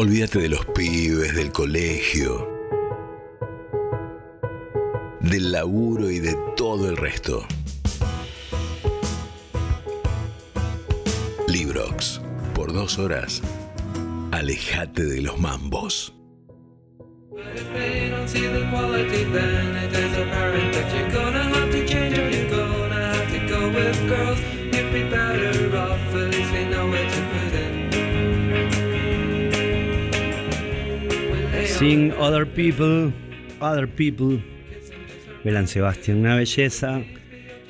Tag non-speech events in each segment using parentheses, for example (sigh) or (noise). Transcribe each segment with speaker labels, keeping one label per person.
Speaker 1: Olvídate de los pibes, del colegio, del laburo y de todo el resto. Librox. Por dos horas, alejate de los mambos.
Speaker 2: Sing Other People, Other People, Belan Sebastián, una belleza.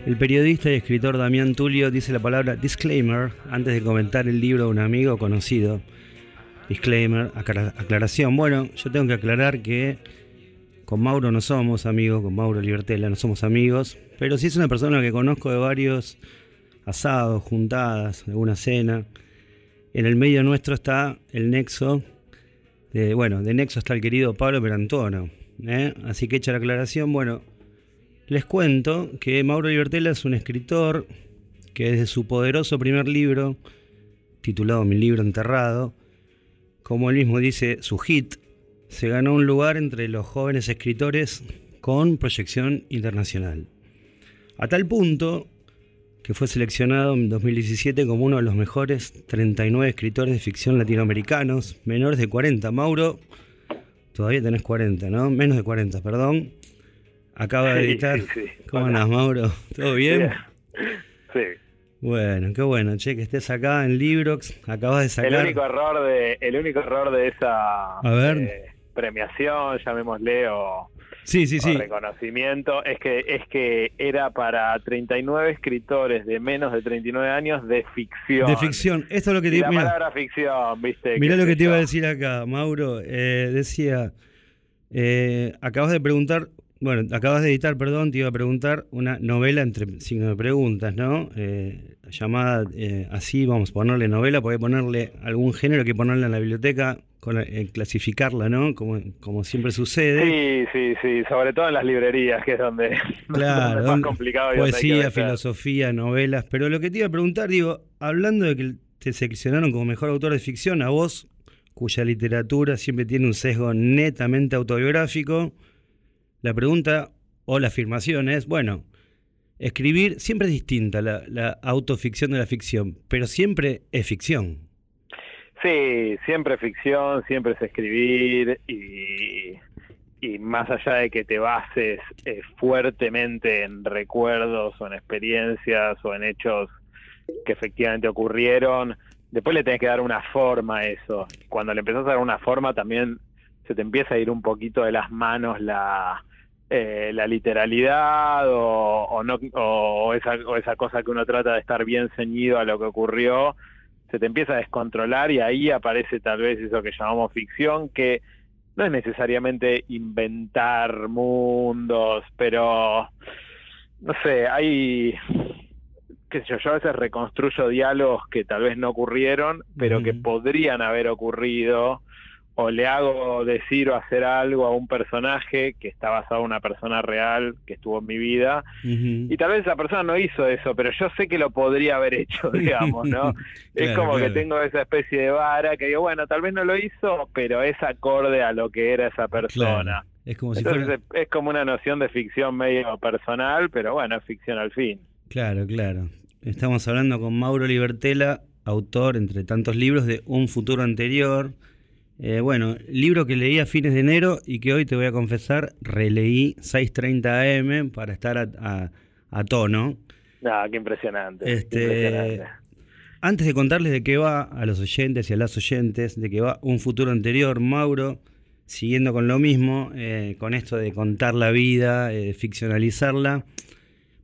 Speaker 2: El periodista y escritor Damián Tulio dice la palabra disclaimer antes de comentar el libro de un amigo conocido. Disclaimer, aclaración. Bueno, yo tengo que aclarar que con Mauro no somos amigos, con Mauro Libertela no somos amigos, pero sí es una persona que conozco de varios asados, juntadas, alguna cena. En el medio nuestro está el nexo bueno, de Nexo está el querido Pablo Perantono. ¿eh? Así que hecha la aclaración, bueno, les cuento que Mauro Libertela es un escritor que desde su poderoso primer libro, titulado Mi libro enterrado, como él mismo dice, su hit, se ganó un lugar entre los jóvenes escritores con proyección internacional. A tal punto que fue seleccionado en 2017 como uno de los mejores 39 escritores de ficción latinoamericanos, menores de 40. Mauro, todavía tenés 40, ¿no? Menos de 40, perdón. Acaba de editar. ¿Cómo andas, Mauro? ¿Todo bien? (laughs)
Speaker 3: Sí.
Speaker 2: Bueno, qué bueno, che, que estés acá en Librox, acabas de sacar...
Speaker 3: El único error de, el único error de esa eh, premiación, llamémosle, o
Speaker 2: sí, sí, sí.
Speaker 3: reconocimiento es que es que era para 39 escritores de menos de 39 años de ficción.
Speaker 2: De ficción, esto es lo que te
Speaker 3: La palabra ficción, ¿viste?
Speaker 2: Mirá lo que te iba a decir acá, Mauro. Eh, decía, eh, acabas de preguntar, bueno, acabas de editar, perdón, te iba a preguntar una novela entre signos de preguntas, ¿no? Eh, llamada así, vamos a ponerle novela, puede ponerle algún género que ponerla en la biblioteca con, eh, clasificarla, ¿no? Como, como siempre sucede.
Speaker 3: Sí, sí, sí, sobre todo en las librerías, que es donde, (laughs)
Speaker 2: claro,
Speaker 3: es más complicado.
Speaker 2: Poesía, filosofía, novelas. Pero lo que te iba a preguntar, digo, hablando de que te seleccionaron como mejor autor de ficción, a vos, cuya literatura siempre tiene un sesgo netamente autobiográfico, la pregunta o la afirmación es, bueno, escribir siempre es distinta la, la autoficción de la ficción, pero siempre es ficción.
Speaker 3: Sí, siempre ficción, siempre es escribir y, más allá de que te bases eh, fuertemente en recuerdos o en experiencias o en hechos que efectivamente ocurrieron, después le tenés que dar una forma a eso. Cuando le empezás a dar una forma también se te empieza a ir un poquito de las manos la, eh, la literalidad o, o, no, o, esa, o esa cosa que uno trata de estar bien ceñido a lo que ocurrió se te empieza a descontrolar y ahí aparece tal vez eso que llamamos ficción, que no es necesariamente inventar mundos, pero no sé, hay qué sé yo, yo a veces reconstruyo diálogos que tal vez no ocurrieron, pero que podrían haber ocurrido o le hago decir o hacer algo a un personaje que está basado en una persona real que estuvo en mi vida y tal vez esa persona no hizo eso, pero yo sé que lo podría haber hecho, (laughs) digamos, ¿no? es como que tengo esa especie de vara que digo, bueno, tal vez no lo hizo, pero es acorde a lo que era esa persona.
Speaker 2: Es como si
Speaker 3: Entonces es como una noción de ficción medio personal, pero bueno, es ficción al fin.
Speaker 2: Claro, claro. Estamos hablando con Mauro Libertela, autor, entre tantos libros, de Un futuro anterior, eh, bueno, libro que leí a fines de enero y que hoy te voy a confesar, releí 6.30 AM para estar a, tono.
Speaker 3: Ah, qué impresionante,
Speaker 2: este, Antes de contarles de qué va a los oyentes y a las oyentes, de qué va un futuro anterior, Mauro, siguiendo con lo mismo, eh, con esto de contar la vida, eh, ficcionalizarla,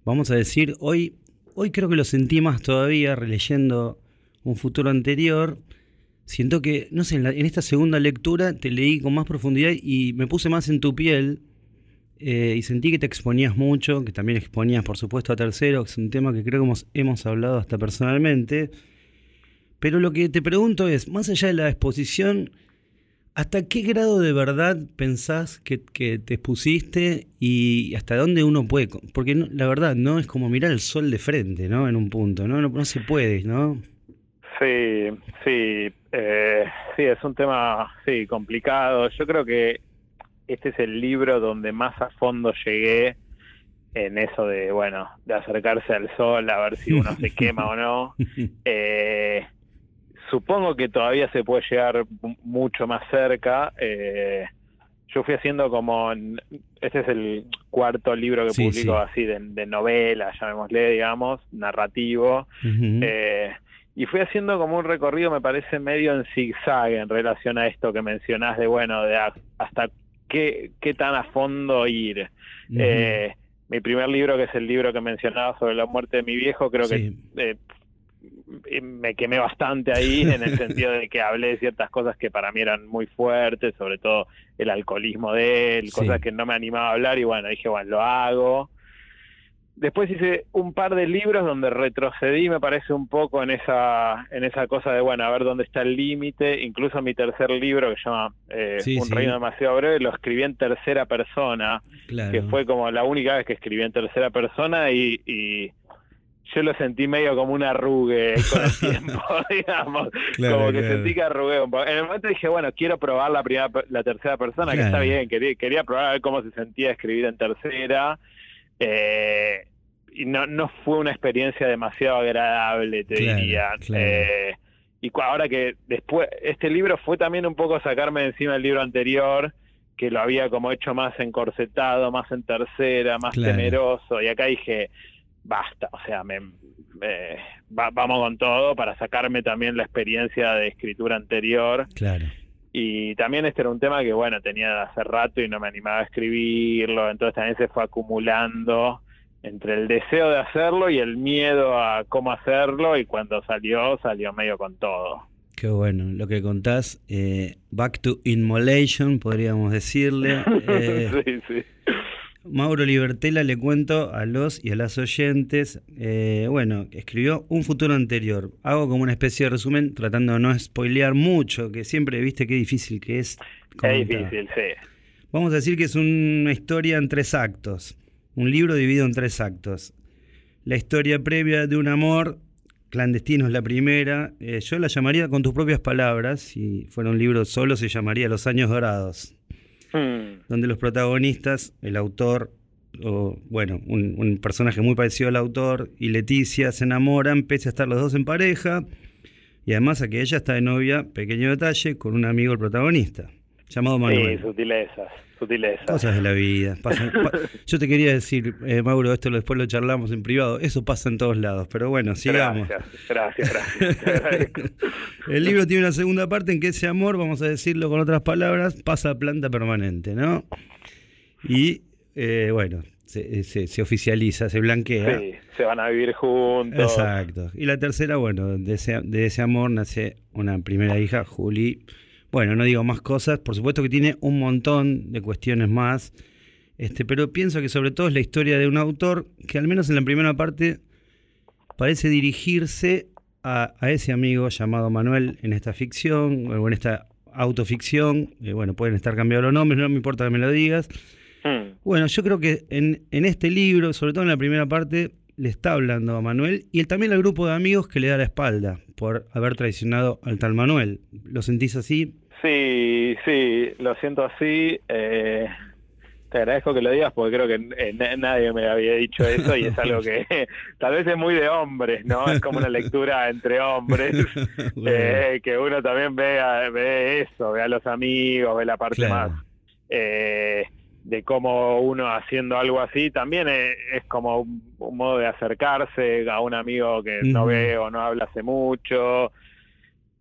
Speaker 2: vamos a decir, hoy, hoy creo que lo sentí más todavía releyendo un futuro anterior siento que, no sé, en, esta segunda lectura te leí con más profundidad y me puse más en tu piel eh, y sentí que te exponías mucho, que también exponías, por supuesto, a terceros, es un tema que creo que hemos, hemos hablado hasta personalmente. Pero lo que te pregunto es, más allá de la exposición, ¿hasta qué grado de verdad pensás que, te expusiste y hasta dónde uno puede? Porque la verdad, no es como mirar el sol de frente, ¿no? En un punto, ¿no? No, no se puede, ¿no?
Speaker 3: Sí, sí. Eh, sí, es un tema, sí, complicado. Yo creo que este es el libro donde más a fondo llegué en eso de, bueno, de acercarse al sol a ver si uno se quema o no. (laughs) Eh, supongo que todavía se puede llegar mucho más cerca. Eh, yo fui haciendo como, este es el cuarto libro que publico así de, novela, llamémosle, digamos, narrativo. eh, y fui haciendo como un recorrido, me parece, medio en zigzag en relación a esto que mencionás de, bueno, de hasta qué, qué tan a fondo ir. eh, mi primer libro, que es el libro que mencionaba sobre la muerte de mi viejo, creo que eh, me quemé bastante ahí (laughs) en el sentido de que hablé de ciertas cosas que para mí eran muy fuertes, sobre todo el alcoholismo de él, cosas que no me animaba a hablar y bueno, dije, bueno, lo hago. Después hice un par de libros donde retrocedí, me parece un poco en esa en esa cosa de, bueno, a ver dónde está el límite. Incluso mi tercer libro, que se llama eh, Un reino demasiado breve, lo escribí en tercera persona, que fue como la única vez que escribí en tercera persona y, yo lo sentí medio como un arrugue con el (laughs) tiempo, (laughs) digamos. como que sentí que arrugué un poco. En el momento dije, bueno, quiero probar la primera, la tercera persona, que está bien, quería, quería probar a ver cómo se sentía escribir en tercera. Eh, y no, no fue una experiencia demasiado agradable, te diría. Eh, y ahora que después, este libro fue también un poco sacarme de encima del libro anterior, que lo había como hecho más encorsetado, más en tercera, más temeroso, y acá dije, basta, o sea, me, vamos con todo para sacarme también la experiencia de escritura anterior.
Speaker 2: Claro.
Speaker 3: Y también este era un tema que, bueno, tenía hace rato y no me animaba a escribirlo, entonces también se fue acumulando entre el deseo de hacerlo y el miedo a cómo hacerlo, y cuando salió, salió medio con todo.
Speaker 2: Qué bueno, lo que contás, eh, Back to Immolation, podríamos decirle. (laughs) Eh, sí, sí. Mauro Libertela le cuento a los y a las oyentes, eh, bueno, escribió Un futuro anterior. Hago como una especie de resumen tratando de no spoilear mucho, que siempre viste qué difícil que es.
Speaker 3: Es difícil, sí.
Speaker 2: Vamos a decir que es una historia en tres actos. Un libro dividido en tres actos. La historia previa de un amor clandestino es la primera. Eh, yo la llamaría con tus propias palabras. Si fuera un libro solo, se llamaría Los Años Dorados. Hmm. Donde los protagonistas, el autor, o bueno, un, personaje muy parecido al autor, y Leticia se enamoran, pese a estar los dos en pareja. Y además a que ella está de novia, pequeño detalle, con un amigo el protagonista, llamado Manuel.
Speaker 3: Sí, sutilezas, sutilezas.
Speaker 2: Cosas de la vida. (laughs) Yo te quería decir, eh, Mauro, esto después lo charlamos en privado, eso pasa en todos lados, pero bueno, sigamos.
Speaker 3: Gracias, gracias, gracias. (laughs)
Speaker 2: el libro tiene una segunda parte en que ese amor, vamos a decirlo con otras palabras, pasa a planta permanente, ¿no? Y eh, bueno, se, oficializa, se blanquea.
Speaker 3: Sí, se van a vivir juntos.
Speaker 2: Exacto. Y la tercera, bueno, de ese, de ese amor nace una primera hija, Juli bueno, no digo más cosas, por supuesto que tiene un montón de cuestiones más, este, pero pienso que sobre todo es la historia de un autor que al menos en la primera parte parece dirigirse a, ese amigo llamado Manuel en esta ficción o en esta autoficción, eh, bueno, pueden estar cambiados los nombres, no me importa que me lo digas. Hmm. Bueno, yo creo que en, en este libro, sobre todo en la primera parte, le está hablando a Manuel y él también al grupo de amigos que le da la espalda por haber traicionado al tal Manuel. ¿Lo sentís así?
Speaker 3: Sí, sí, lo siento así. Eh, te agradezco que lo digas porque creo que eh, nadie me había dicho eso y es algo que (laughs) tal vez es muy de hombres, ¿no? Es como una lectura entre hombres, (laughs) eh, que uno también ve, ve eso, ve a los amigos, ve la parte más de cómo uno haciendo algo así también es, como un, modo de acercarse a un amigo que no ve o no habla hace mucho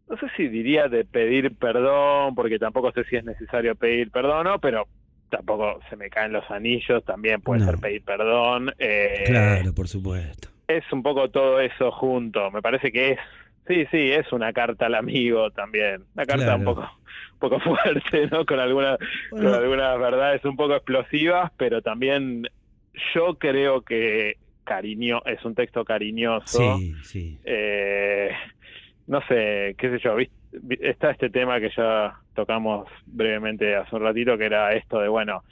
Speaker 3: no sé si diría de pedir perdón, porque tampoco sé si es necesario pedir perdón o no, pero tampoco se me caen los anillos, también puede ser pedir perdón.
Speaker 2: Eh, claro, por supuesto.
Speaker 3: Es un poco todo eso junto, me parece que es, sí, sí, es una carta al amigo también, una carta un poco un poco (laughs) fuerte, ¿no? Con alguna con algunas verdades un poco explosivas, pero también yo creo que cariño es un texto cariñoso.
Speaker 2: Sí, sí.
Speaker 3: Eh, no sé, qué sé yo, está este tema que ya tocamos brevemente hace un ratito, que era esto de, bueno,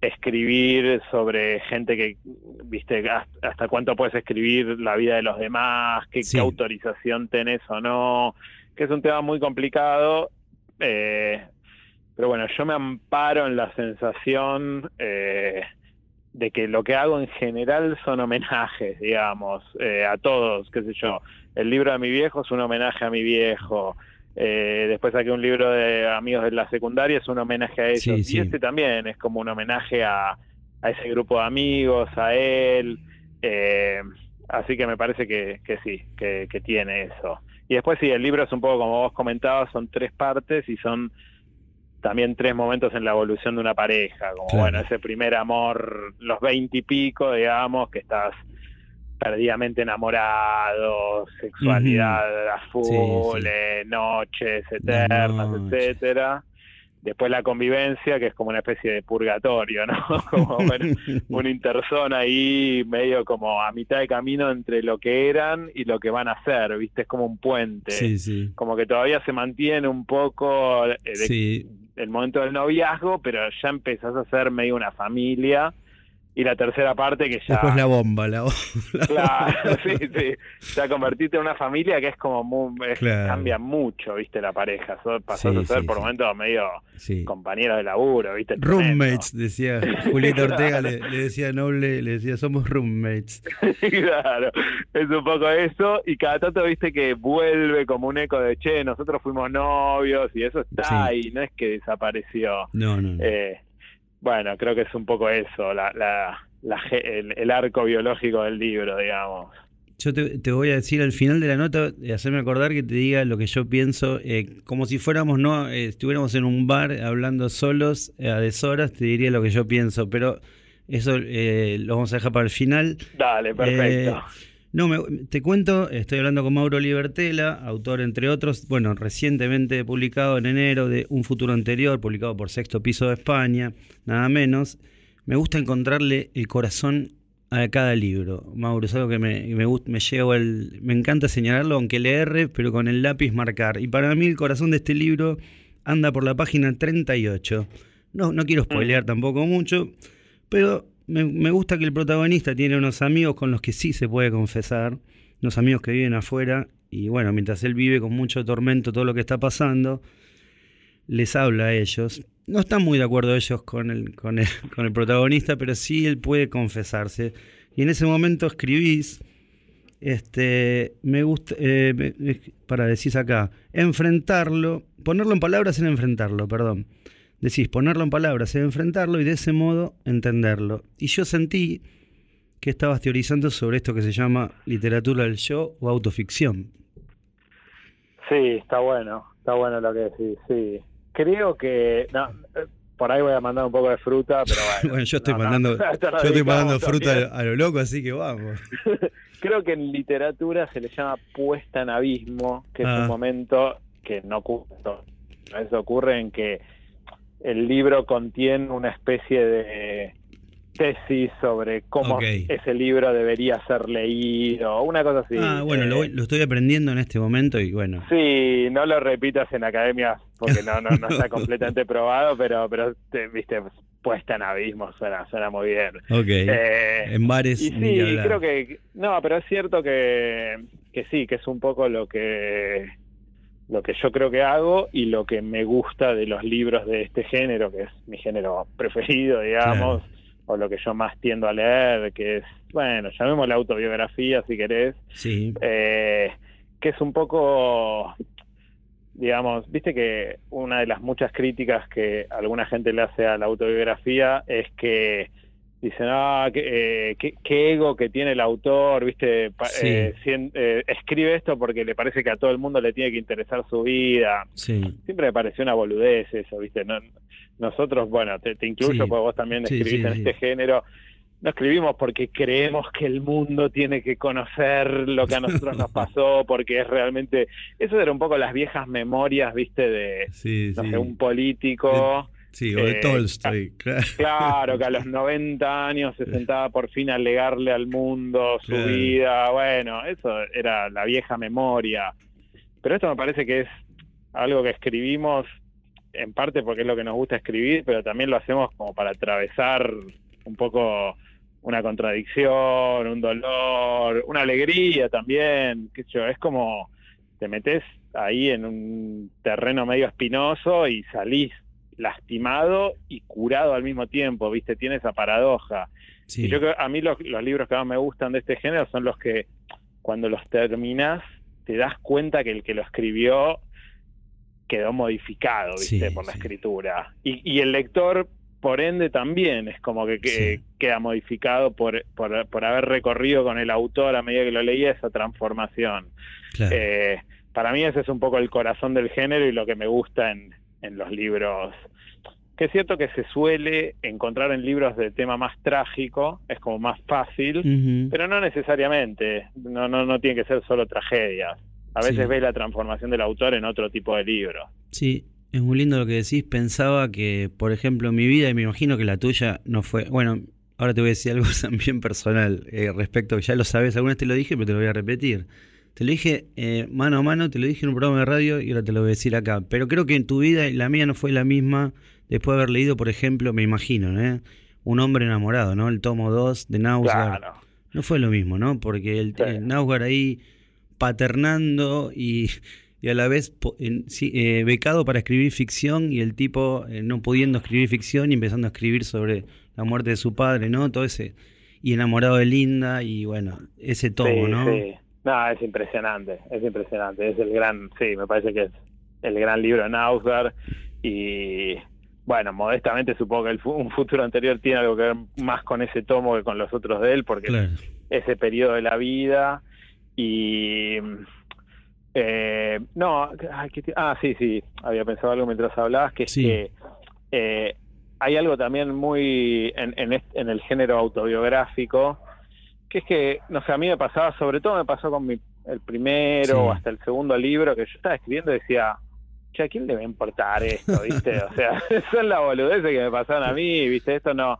Speaker 3: escribir sobre gente que, viste, hasta cuánto puedes escribir la vida de los demás, qué, autorización tenés o no, que es un tema muy complicado. Eh, pero bueno, yo me amparo en la sensación eh, de que lo que hago en general son homenajes, digamos, eh, a todos, qué sé yo. El libro de mi viejo es un homenaje a mi viejo. Eh, después saqué un libro de amigos de la secundaria, es un homenaje a ellos. Y este también es como un homenaje a, a ese grupo de amigos, a él. Eh, así que me parece que, que sí, que, que, tiene eso. Y después sí, el libro es un poco como vos comentabas, son tres partes y son también tres momentos en la evolución de una pareja, como bueno, ese primer amor, los veinte y pico, digamos, que estás perdidamente enamorado, sexualidad a full, eh, noches eternas, etcétera después la convivencia, que es como una especie de purgatorio, ¿no? (laughs) Como una interzona ahí medio como a mitad de camino entre lo que eran y lo que van a ser, ¿viste? Es como un puente.
Speaker 2: Sí, sí.
Speaker 3: Como que todavía se mantiene un poco eh, el momento del noviazgo, pero ya empezás a ser medio una familia y la tercera parte que ya...
Speaker 2: Después la bomba, la bomba. (laughs)
Speaker 3: Claro, sí, sí. Ya convertirte en una familia que es como muy... Cambia mucho, viste, la pareja. Pasás a ser por momentos medio compañeros de laburo, viste.
Speaker 2: Roommates, decía (laughs) Julieta Ortega, le, decía Noble, le decía, somos roommates. (laughs)
Speaker 3: claro, es un poco eso. Y cada tanto, viste, que vuelve como un eco de, che, nosotros fuimos novios y eso está ahí, no es que desapareció.
Speaker 2: No, no.
Speaker 3: Eh, bueno, creo que es un poco eso, la, la, el, arco biológico del libro, digamos.
Speaker 2: Yo te, voy a decir al final de la nota, hacerme acordar que te diga lo que yo pienso, eh, como si fuéramos, no, eh, estuviéramos en un bar hablando solos eh, a deshoras, te diría lo que yo pienso, pero eso lo vamos a dejar para el final.
Speaker 3: Dale, perfecto.
Speaker 2: No, te cuento, estoy hablando con Mauro Libertela, autor entre otros, bueno, recientemente publicado en enero de Un futuro anterior, publicado por Sexto Piso de España, nada menos. Me gusta encontrarle el corazón a cada libro. Mauro, es algo que me, me, me llevo el, me encanta señalarlo, aunque le erre, pero con el lápiz marcar. Y para mí el corazón de este libro anda por la página 38. No, no quiero spoilear tampoco mucho, pero me, gusta que el protagonista tiene unos amigos con los que sí se puede confesar, unos amigos que viven afuera, y bueno, mientras él vive con mucho tormento todo lo que está pasando, les habla a ellos. No están muy de acuerdo ellos con el, con el, (laughs) con el protagonista, pero sí él puede confesarse. Y en ese momento escribís, este, me gusta, eh, para decís acá, enfrentarlo, ponerlo en palabras en enfrentarlo, perdón decís ponerlo en palabras, enfrentarlo y de ese modo entenderlo. Y yo sentí que estabas teorizando sobre esto que se llama literatura del yo o autoficción.
Speaker 3: Sí, está bueno, está bueno lo que decís, sí. Creo que, no, eh, por ahí voy a mandar un poco de fruta, pero (laughs) bueno.
Speaker 2: bueno yo estoy mandando, (laughs) yo estoy mandando fruta a lo loco, así que vamos. (laughs)
Speaker 3: Creo que en literatura se le llama puesta en abismo, que es un ah. momento que no ocurre. Eso ocurre en que el libro contiene una especie de tesis sobre cómo ese libro debería ser leído, una cosa así.
Speaker 2: Ah, bueno, lo, eh, estoy aprendiendo en este momento y bueno.
Speaker 3: Sí, no lo repitas en academia porque no, no, está (laughs) completamente probado, pero, pero te, viste, puesta en abismo suena, suena muy bien.
Speaker 2: Ok. Eh, en bares.
Speaker 3: Y sí, creo que, no, pero es cierto que, que sí, que es un poco lo que lo que yo creo que hago y lo que me gusta de los libros de este género, que es mi género (laughs) preferido, digamos, o lo que yo más tiendo a leer, que es, bueno, llamémosla autobiografía si querés,
Speaker 2: sí.
Speaker 3: Eh, que es un poco, digamos, viste que una de las muchas críticas que alguna gente le hace a la autobiografía es que dicen, ah, qué, eh, qué, ego que tiene el autor, ¿viste? Eh, eh, escribe esto porque le parece que a todo el mundo le tiene que interesar su vida. Siempre me pareció una boludez eso, ¿viste? No, nosotros, bueno, te, incluyo porque vos también escribís en este género. No escribimos porque creemos que el mundo tiene que conocer lo que a nosotros nos (laughs) pasó, porque es realmente... Eso era un poco las viejas memorias, ¿viste? De, no sé, un político...
Speaker 2: Sí, o de eh, Tolstoy,
Speaker 3: claro. que a los (laughs) 90 años se sentaba por fin a legarle al mundo su vida. Bueno, eso era la vieja memoria. Pero esto me parece que es algo que escribimos en parte porque es lo que nos gusta escribir, pero también lo hacemos como para atravesar un poco una contradicción, un dolor, una alegría también, sé yo, es como te metes ahí en un terreno medio espinoso y salís lastimado y curado al mismo tiempo, ¿viste? Tiene esa paradoja. Y yo creo, a mí los, libros que más me gustan de este género son los que cuando los terminas te das cuenta que el que lo escribió quedó modificado, ¿viste? por la escritura. Y, el lector, por ende, también es como que, queda modificado por, por, haber recorrido con el autor a medida que lo leía esa transformación. Eh, para mí ese es un poco el corazón del género y lo que me gusta en, en los libros que es cierto que se suele encontrar en libros de tema más trágico, es como más fácil, pero no necesariamente, no, no, no tiene que ser solo tragedias. A veces ve la transformación del autor en otro tipo de libro.
Speaker 2: Sí, es muy lindo lo que decís. Pensaba que, por ejemplo, mi vida, y me imagino que la tuya no fue. Bueno, ahora te voy a decir algo (laughs) también personal eh, respecto, ya lo sabes, alguna vez te lo dije, pero te lo voy a repetir. Te lo dije eh, mano a mano, te lo dije en un programa de radio y ahora te lo voy a decir acá. Pero creo que en tu vida y la mía no fue la misma después de haber leído, por ejemplo, me imagino, ¿eh? Un hombre enamorado, ¿no? El tomo 2 de Nausgar. No fue lo mismo, ¿no? Porque el, Nausgar ahí paternando y, a la vez eh, becado para escribir ficción y el tipo eh, no pudiendo escribir ficción y empezando a escribir sobre la muerte de su padre, ¿no? Todo ese. Y enamorado de Linda y bueno, ese tomo, ¿no? Sí.
Speaker 3: No, es impresionante, es impresionante. Es el gran, sí, me parece que es el gran libro de Nausgar y bueno, modestamente supongo que el, un futuro anterior tiene algo que ver más con ese tomo que con los otros de él, porque ese periodo de la vida. Y... Eh, no, ah, sí, sí, había pensado algo mientras hablabas, que es que eh, hay algo también muy en, en, el género autobiográfico, que es que, no sé, a mí me pasaba, sobre todo me pasó con mi, el primero o hasta el segundo libro, que yo estaba escribiendo y decía, che, ¿a quién le va a importar esto, viste? (laughs) O sea, (laughs) son las boludeces que me pasaron a mí, viste, esto no...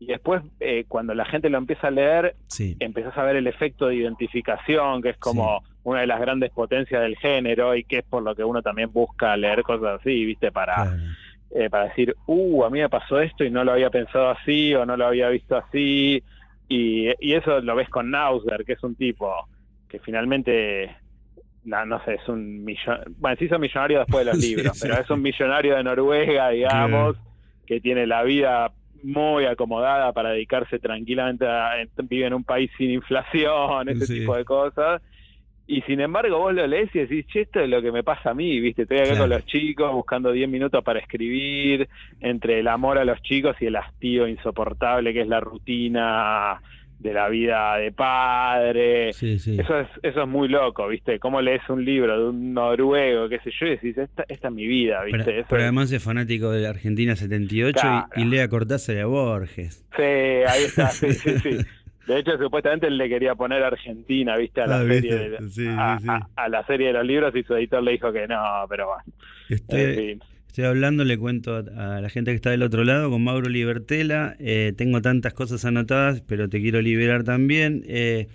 Speaker 3: Y después, eh, cuando la gente lo empieza a leer, sí. empezás a ver el efecto de identificación, que es como una de las grandes potencias del género y que es por lo que uno también busca leer cosas así, viste, para... Eh, para decir, uh, a mí me pasó esto y no lo había pensado así o no lo había visto así. Y, y eso lo ves con Nausger, que es un tipo que finalmente no, sé, es un millonario, bueno, sí son millonarios después de los (laughs) libros, pero es un millonario de Noruega, digamos, que tiene la vida muy acomodada para dedicarse tranquilamente a, vive en un país sin inflación, ese tipo de cosas. Y sin embargo vos lo lees y decís, che, esto es lo que me pasa a mí, ¿viste? Estoy acá con los chicos buscando 10 minutos para escribir, entre el amor a los chicos y el hastío insoportable que es la rutina de la vida de padre. Eso es eso es muy loco, ¿viste? Cómo lees un libro de un noruego, qué sé yo, y decís, esta, esta es mi vida, ¿viste?
Speaker 2: Pero, además es fanático de la Argentina 78 y, y, lea Cortázar y a Borges.
Speaker 3: Sí, ahí está, sí, sí, sí. (laughs) De hecho, supuestamente él le quería poner Argentina, ¿viste? A la, ah, serie, de, a, la serie de los libros y su editor le dijo que no, pero bueno.
Speaker 2: Este, Estoy hablando, le cuento a, la gente que está del otro lado con Mauro Libertela. Eh, tengo tantas cosas anotadas, pero te quiero liberar también. Eh,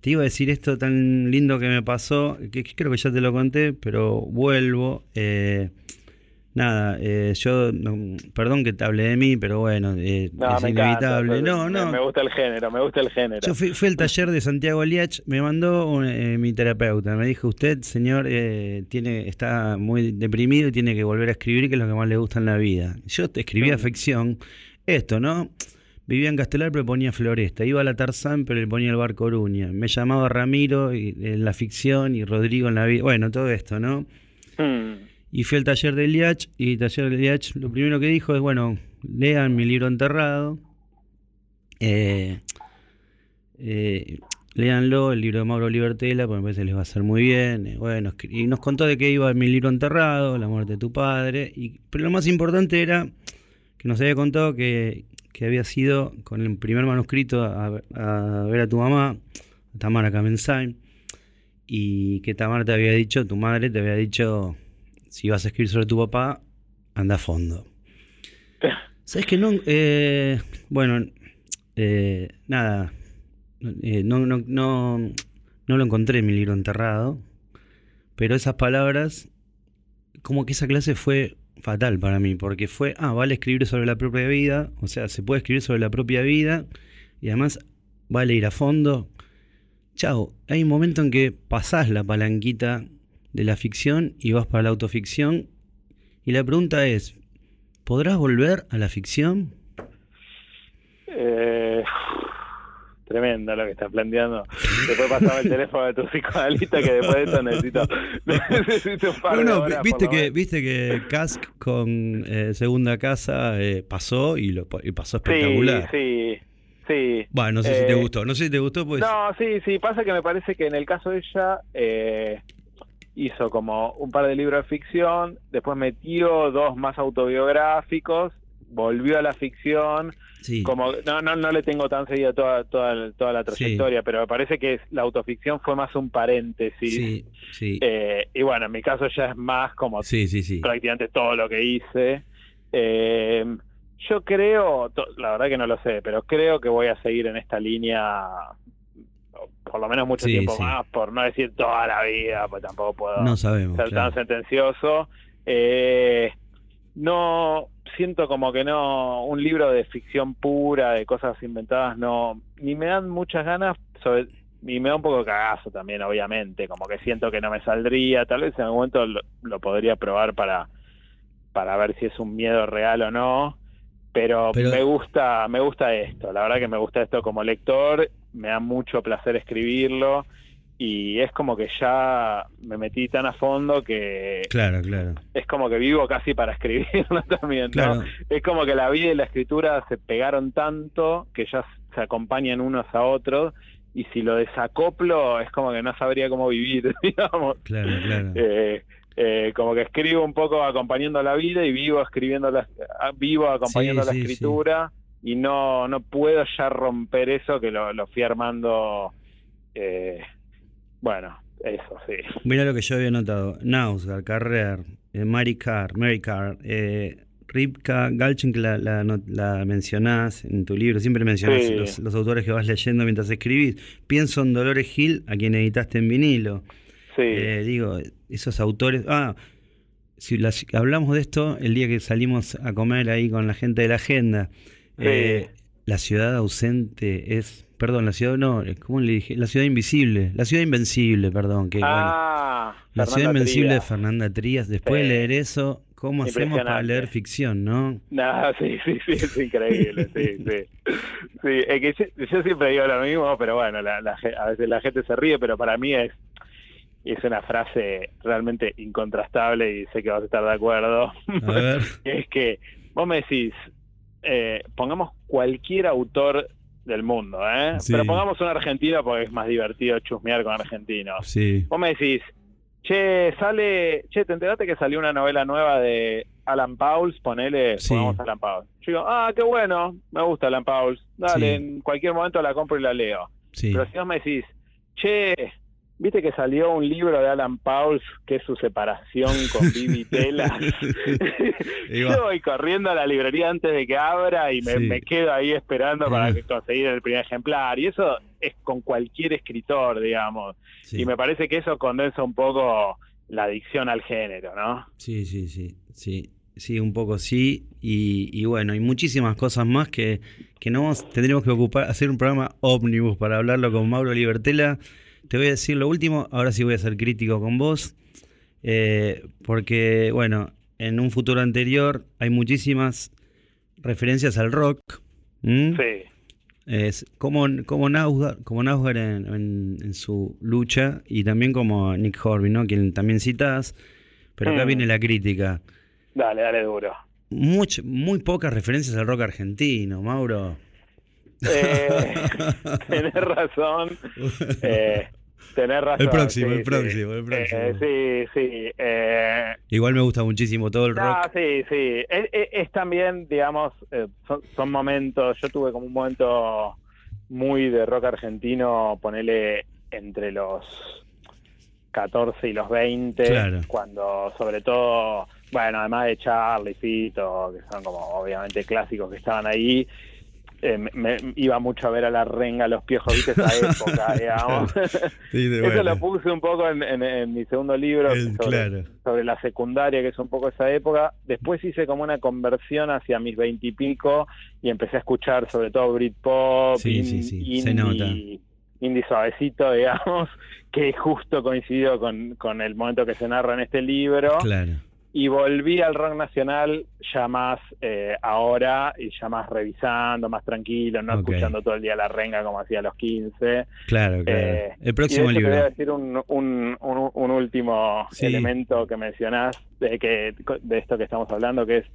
Speaker 2: te iba a decir esto tan lindo que me pasó, que, creo que ya te lo conté, pero vuelvo. Eh, nada, eh, yo, perdón que te hable de mí, pero bueno, eh, es inevitable. no, no.
Speaker 3: Me, gusta el género, me gusta el género.
Speaker 2: Yo fui, fui al taller de Santiago Liach, me mandó eh, mi terapeuta, me dijo, usted, señor, tiene está muy deprimido y tiene que volver a escribir, que es lo que más le gusta en la vida. Yo escribía ficción, esto, ¿no? Vivía en Castelar, pero ponía Floresta. Iba a la Tarzán, pero le ponía el bar Coruña. Me llamaba Ramiro en la ficción y Rodrigo en la vida. Bueno, todo esto, ¿no? Hmm. Y fui al taller de Liach y el taller de Liach lo primero que dijo es, bueno, lean mi libro enterrado. Eh, eh, léanlo, el libro de Mauro Libertela, porque me parece que les va a hacer muy bien. Eh, bueno, y nos contó de qué iba mi libro enterrado, la muerte de tu padre. Y, pero lo más importante era que nos había contado que, había sido con el primer manuscrito a, ver a tu mamá, a Tamara Kamensain, y que Tamara te había dicho, tu madre te había dicho si vas a escribir sobre tu papá, anda a fondo. (laughs) ¿Sabes que no? Eh, bueno, eh, nada, eh, no, no, no, no lo encontré en mi libro enterrado, pero esas palabras, como que esa clase fue fatal para mí, porque fue, ah, vale escribir sobre la propia vida, o sea, se puede escribir sobre la propia vida, y además vale ir a fondo. Chao, hay un momento en que pasás la palanquita de la ficción y vas para la autoficción. Y la pregunta es, ¿podrás volver a la ficción?
Speaker 3: Eh, tremendo lo que estás planteando. Después pasame el teléfono de tu psicoanalista que después de eso necesito, (laughs) necesito un par de
Speaker 2: No, no,
Speaker 3: horas,
Speaker 2: viste que, viste que Cask con eh, Segunda Casa eh, pasó y, lo, y pasó espectacular.
Speaker 3: sí, sí.
Speaker 2: Bueno, no sé si te
Speaker 3: Eh,
Speaker 2: gustó, no sé si te gustó, pues...
Speaker 3: No, sí, sí, pasa que me parece que en el caso de ella hizo como un par de libros de ficción, después metió dos más autobiográficos, volvió a la ficción,
Speaker 2: sí.
Speaker 3: como no no no le tengo tan seguida toda toda toda la trayectoria, pero me parece que la autoficción fue más un paréntesis.
Speaker 2: sí, sí,
Speaker 3: Eh, y bueno, en mi caso ya es más como prácticamente todo lo que hice. Eh, yo creo, la verdad que no lo sé, pero creo que voy a seguir en esta línea por lo menos mucho
Speaker 2: Sí,
Speaker 3: tiempo
Speaker 2: sí.
Speaker 3: más, por no decir toda la vida, pues tampoco puedo
Speaker 2: No sabemos.
Speaker 3: ser
Speaker 2: claro.
Speaker 3: tan sentencioso. Eh, no siento como que no un libro de ficción pura, de cosas inventadas, no ni me dan muchas ganas, sobre, y me da un poco de cagazo también, obviamente, como que siento que no me saldría, tal vez en algún momento lo, lo podría probar para para ver si es un miedo real o no. Pero,
Speaker 2: Pero-
Speaker 3: me gusta, me gusta esto, la verdad que me gusta esto como lector, me da mucho placer escribirlo y es como que ya me metí tan a fondo que
Speaker 2: Claro, claro.
Speaker 3: es como que vivo casi para (laughs) escribirlo también, ¿no?
Speaker 2: Claro.
Speaker 3: Es como que la vida y la escritura se pegaron tanto que ya se acompañan unos a otros y si lo desacoplo es como que no sabría cómo vivir, (laughs) digamos.
Speaker 2: Claro, claro.
Speaker 3: Eh, eh, como que escribo un poco acompañando la vida y vivo escribiendo la, ah, vivo acompañando
Speaker 2: Sí,
Speaker 3: la
Speaker 2: sí,
Speaker 3: escritura y no no puedo ya romper eso que lo, lo fui armando eh, bueno eso sí
Speaker 2: Mira lo que yo había notado. Nausgar, Carrer, eh, Mary Carr, Mary Carr, eh, Ripka Galchen, que la, la, mencionás en tu libro, siempre mencionás
Speaker 3: Sí.
Speaker 2: los, los autores que vas leyendo mientras escribís. Pienso en Dolores Gil, a quien editaste en vinilo.
Speaker 3: sí
Speaker 2: Eh, digo, esos autores. Ah, si las- hablamos de esto el día que salimos a comer ahí con la gente de la agenda. Eh, la ciudad ausente es. Perdón, la ciudad no, ¿cómo le dije? La ciudad invisible. La ciudad invencible, perdón. Que, bueno,
Speaker 3: ah
Speaker 2: la
Speaker 3: Fernanda
Speaker 2: ciudad invencible de. Fernanda Trías. Después de leer eso, ¿cómo hacemos para leer ficción, no?
Speaker 3: No, sí, sí, sí, es increíble, sí, sí. Sí, es que yo, yo siempre digo lo mismo, pero bueno, la, a veces la gente se ríe, pero para mí es, es una frase realmente incontrastable y sé que vas a estar de acuerdo.
Speaker 2: A ver. (laughs)
Speaker 3: es que vos me decís, eh, pongamos cualquier autor del mundo, ¿eh?
Speaker 2: Sí.
Speaker 3: Pero pongamos un argentino porque es más divertido chusmear con argentinos.
Speaker 2: Sí.
Speaker 3: Vos me decís, che, sale, che, ¿te enteraste que salió una novela nueva de Alan Pauls? Ponele,
Speaker 2: Sí.
Speaker 3: pongamos Alan Pauls. Yo digo, ah, qué bueno, me gusta Alan Pauls. Dale,
Speaker 2: Sí.
Speaker 3: en cualquier momento la compro y la leo.
Speaker 2: Sí.
Speaker 3: Pero si vos me decís, che, ¿viste que salió un libro de Alan Pauls que es su separación con (laughs) Vivi Telas? (laughs) Yo voy corriendo a la librería antes de que abra y me,
Speaker 2: Sí.
Speaker 3: me quedo ahí esperando para que conseguir el primer ejemplar. Y eso es con cualquier escritor, digamos.
Speaker 2: Sí.
Speaker 3: Y me parece que eso condensa un poco la adicción al género, ¿no?
Speaker 2: Sí, sí, sí, sí, sí, un poco sí. Y, y bueno, hay muchísimas cosas más que, que no tendremos que ocupar, hacer un programa ómnibus para hablarlo con Mauro Libertela. Te voy a decir lo último, ahora sí voy a ser crítico con vos, eh, porque bueno, en un futuro anterior hay muchísimas referencias al rock.
Speaker 3: Sí,
Speaker 2: Es como, como como Nausgar en, en- en su lucha y también como Nick Horby, ¿no? Quien también citas. Pero acá
Speaker 3: Mm.
Speaker 2: viene la crítica.
Speaker 3: dale, dale duro.
Speaker 2: Much- muy pocas referencias al rock argentino, Mauro.
Speaker 3: Eh, (laughs) tenés razón. Eh, tenés razón.
Speaker 2: El próximo,
Speaker 3: sí,
Speaker 2: el próximo,
Speaker 3: sí.
Speaker 2: el próximo.
Speaker 3: Eh, sí, sí. Eh,
Speaker 2: Igual me gusta muchísimo todo el
Speaker 3: No,
Speaker 2: rock.
Speaker 3: sí, sí. Es, es- es también, digamos, eh, son, son momentos. Yo tuve como un momento muy de rock argentino, ponele entre los 14 y los 20,
Speaker 2: Claro.
Speaker 3: cuando sobre todo, bueno, además de Charlie, Fito, que son como obviamente clásicos que estaban ahí. Eh, me, me- iba mucho a ver a la renga, los piojos, viste esa época, (laughs) digamos.
Speaker 2: Sí, de (laughs)
Speaker 3: Eso
Speaker 2: buena.
Speaker 3: lo puse un poco en, en- en mi segundo libro
Speaker 2: El-
Speaker 3: sobre,
Speaker 2: claro.
Speaker 3: sobre la secundaria, que es un poco esa época. Después hice como una conversión hacia mis veintipico y, empecé a escuchar sobre todo Britpop,
Speaker 2: Sí,
Speaker 3: in-
Speaker 2: sí, sí,
Speaker 3: indie,
Speaker 2: se nota.
Speaker 3: indie suavecito, digamos, que justo coincidió con, con el momento que se narra en este libro.
Speaker 2: Claro.
Speaker 3: Y volví al rock nacional ya más eh, ahora y ya más revisando, más tranquilo, no escuchando todo el día la renga como hacía a los 15.
Speaker 2: Claro, claro.
Speaker 3: Eh,
Speaker 2: el próximo
Speaker 3: y de hecho Te voy a
Speaker 2: libro.
Speaker 3: decir un, un, un- un último
Speaker 2: Sí.
Speaker 3: elemento que mencionás de, que, de esto que estamos hablando, que es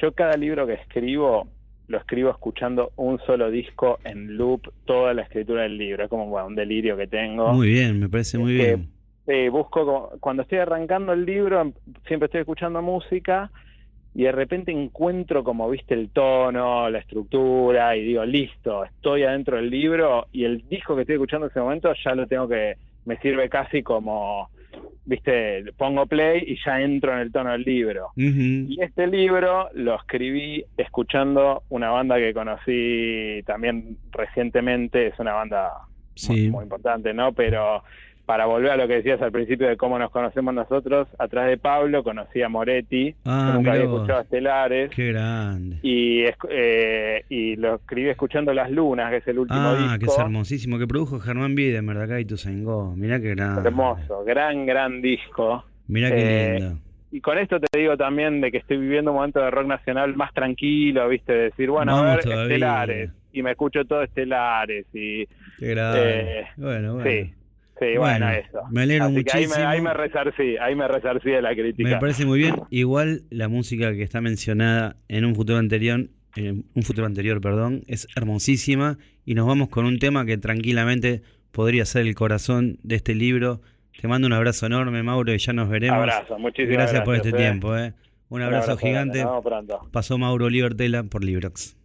Speaker 3: yo cada libro que escribo lo escribo escuchando un solo disco en loop toda la escritura del libro. Es como bueno, un delirio que tengo.
Speaker 2: Muy bien, me parece muy
Speaker 3: que-
Speaker 2: bien.
Speaker 3: Eh, busco, cuando estoy arrancando el libro, em- siempre estoy escuchando música y de repente encuentro como, viste, el tono, la estructura y digo, listo, estoy adentro del libro y el disco que estoy escuchando en ese momento ya lo tengo que, me sirve casi como, viste, pongo play y ya entro en el tono del libro. Y este libro lo escribí escuchando una banda que conocí también recientemente, es una banda muy, muy importante, ¿no? Pero para volver a lo que decías al principio de cómo nos conocemos nosotros, atrás de Pablo conocí a Moretti,
Speaker 2: Ah,
Speaker 3: nunca había escuchado Estelares,
Speaker 2: Qué grande.
Speaker 3: y, eh, y lo escribí escuchando Las Lunas, que es el último
Speaker 2: Ah, que
Speaker 3: disco.
Speaker 2: es hermosísimo, que produjo Germán Biedermer de acá y Tuzangó. Mirá qué grande.
Speaker 3: Hermoso, gran, gran disco.
Speaker 2: Mirá qué
Speaker 3: Eh,
Speaker 2: lindo.
Speaker 3: Y con esto te digo también de que estoy viviendo un momento de rock nacional más tranquilo, ¿viste? De decir, bueno, a ver,
Speaker 2: todavía.
Speaker 3: Estelares. Y me escucho todo Estelares. Y
Speaker 2: Qué grande.
Speaker 3: eh,
Speaker 2: bueno, bueno.
Speaker 3: sí, sí, bueno, eso.
Speaker 2: Me alegro
Speaker 3: Así que ahí
Speaker 2: muchísimo.
Speaker 3: me, ahí me resarcí, ahí me resarcí de la crítica.
Speaker 2: Me parece muy bien. Igual la música que está mencionada en un futuro anterior, en un futuro anterior, perdón, es hermosísima y nos vamos con un tema que tranquilamente podría ser el corazón de este libro. Te mando un abrazo enorme, Mauro, y ya nos veremos.
Speaker 3: Abrazo, muchísimas
Speaker 2: gracias, por este
Speaker 3: eh.
Speaker 2: tiempo, eh. Un abrazo, gigante.
Speaker 3: grande, Nos vemos pronto.
Speaker 2: Pasó Mauro Libertela por Librox.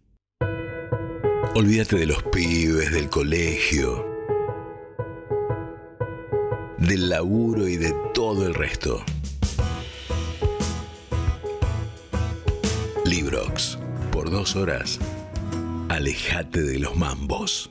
Speaker 1: Olvídate de los pibes, del colegio, del laburo y de todo el resto. Librox, por dos horas, alejate de los mambos.